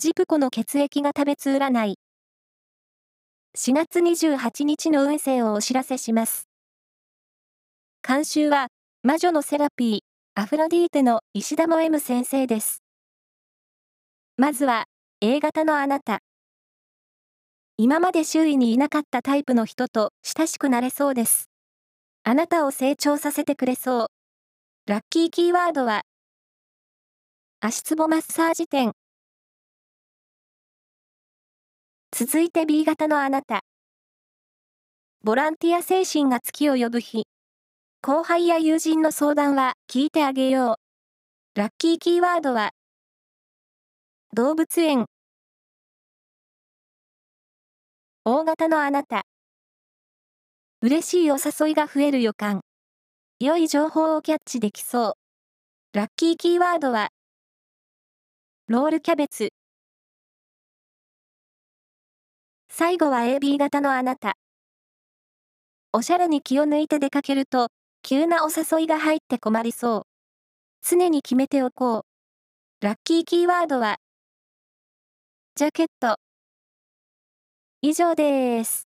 ジプコの血液が食べつ占い。4月28日の運勢をお知らせします。監修は、魔女のセラピー、アフロディーテの石田も M 先生です。まずは、A 型のあなた。今まで周囲にいなかったタイプの人と親しくなれそうです。あなたを成長させてくれそう。ラッキーキーワードは、足つぼマッサージ店。続いて B 型のあなた。ボランティア精神が月を呼ぶ日。後輩や友人の相談は聞いてあげよう。ラッキーキーワードは、動物園。大型のあなた。嬉しいお誘いが増える予感。良い情報をキャッチできそう。ラッキーキーワードは、ロールキャベツ。最後は AB 型のあなた。おしゃれに気を抜いて出かけると、急なお誘いが入って困りそう。常に決めておこう。ラッキーキーワードは、ジャケット。以上です。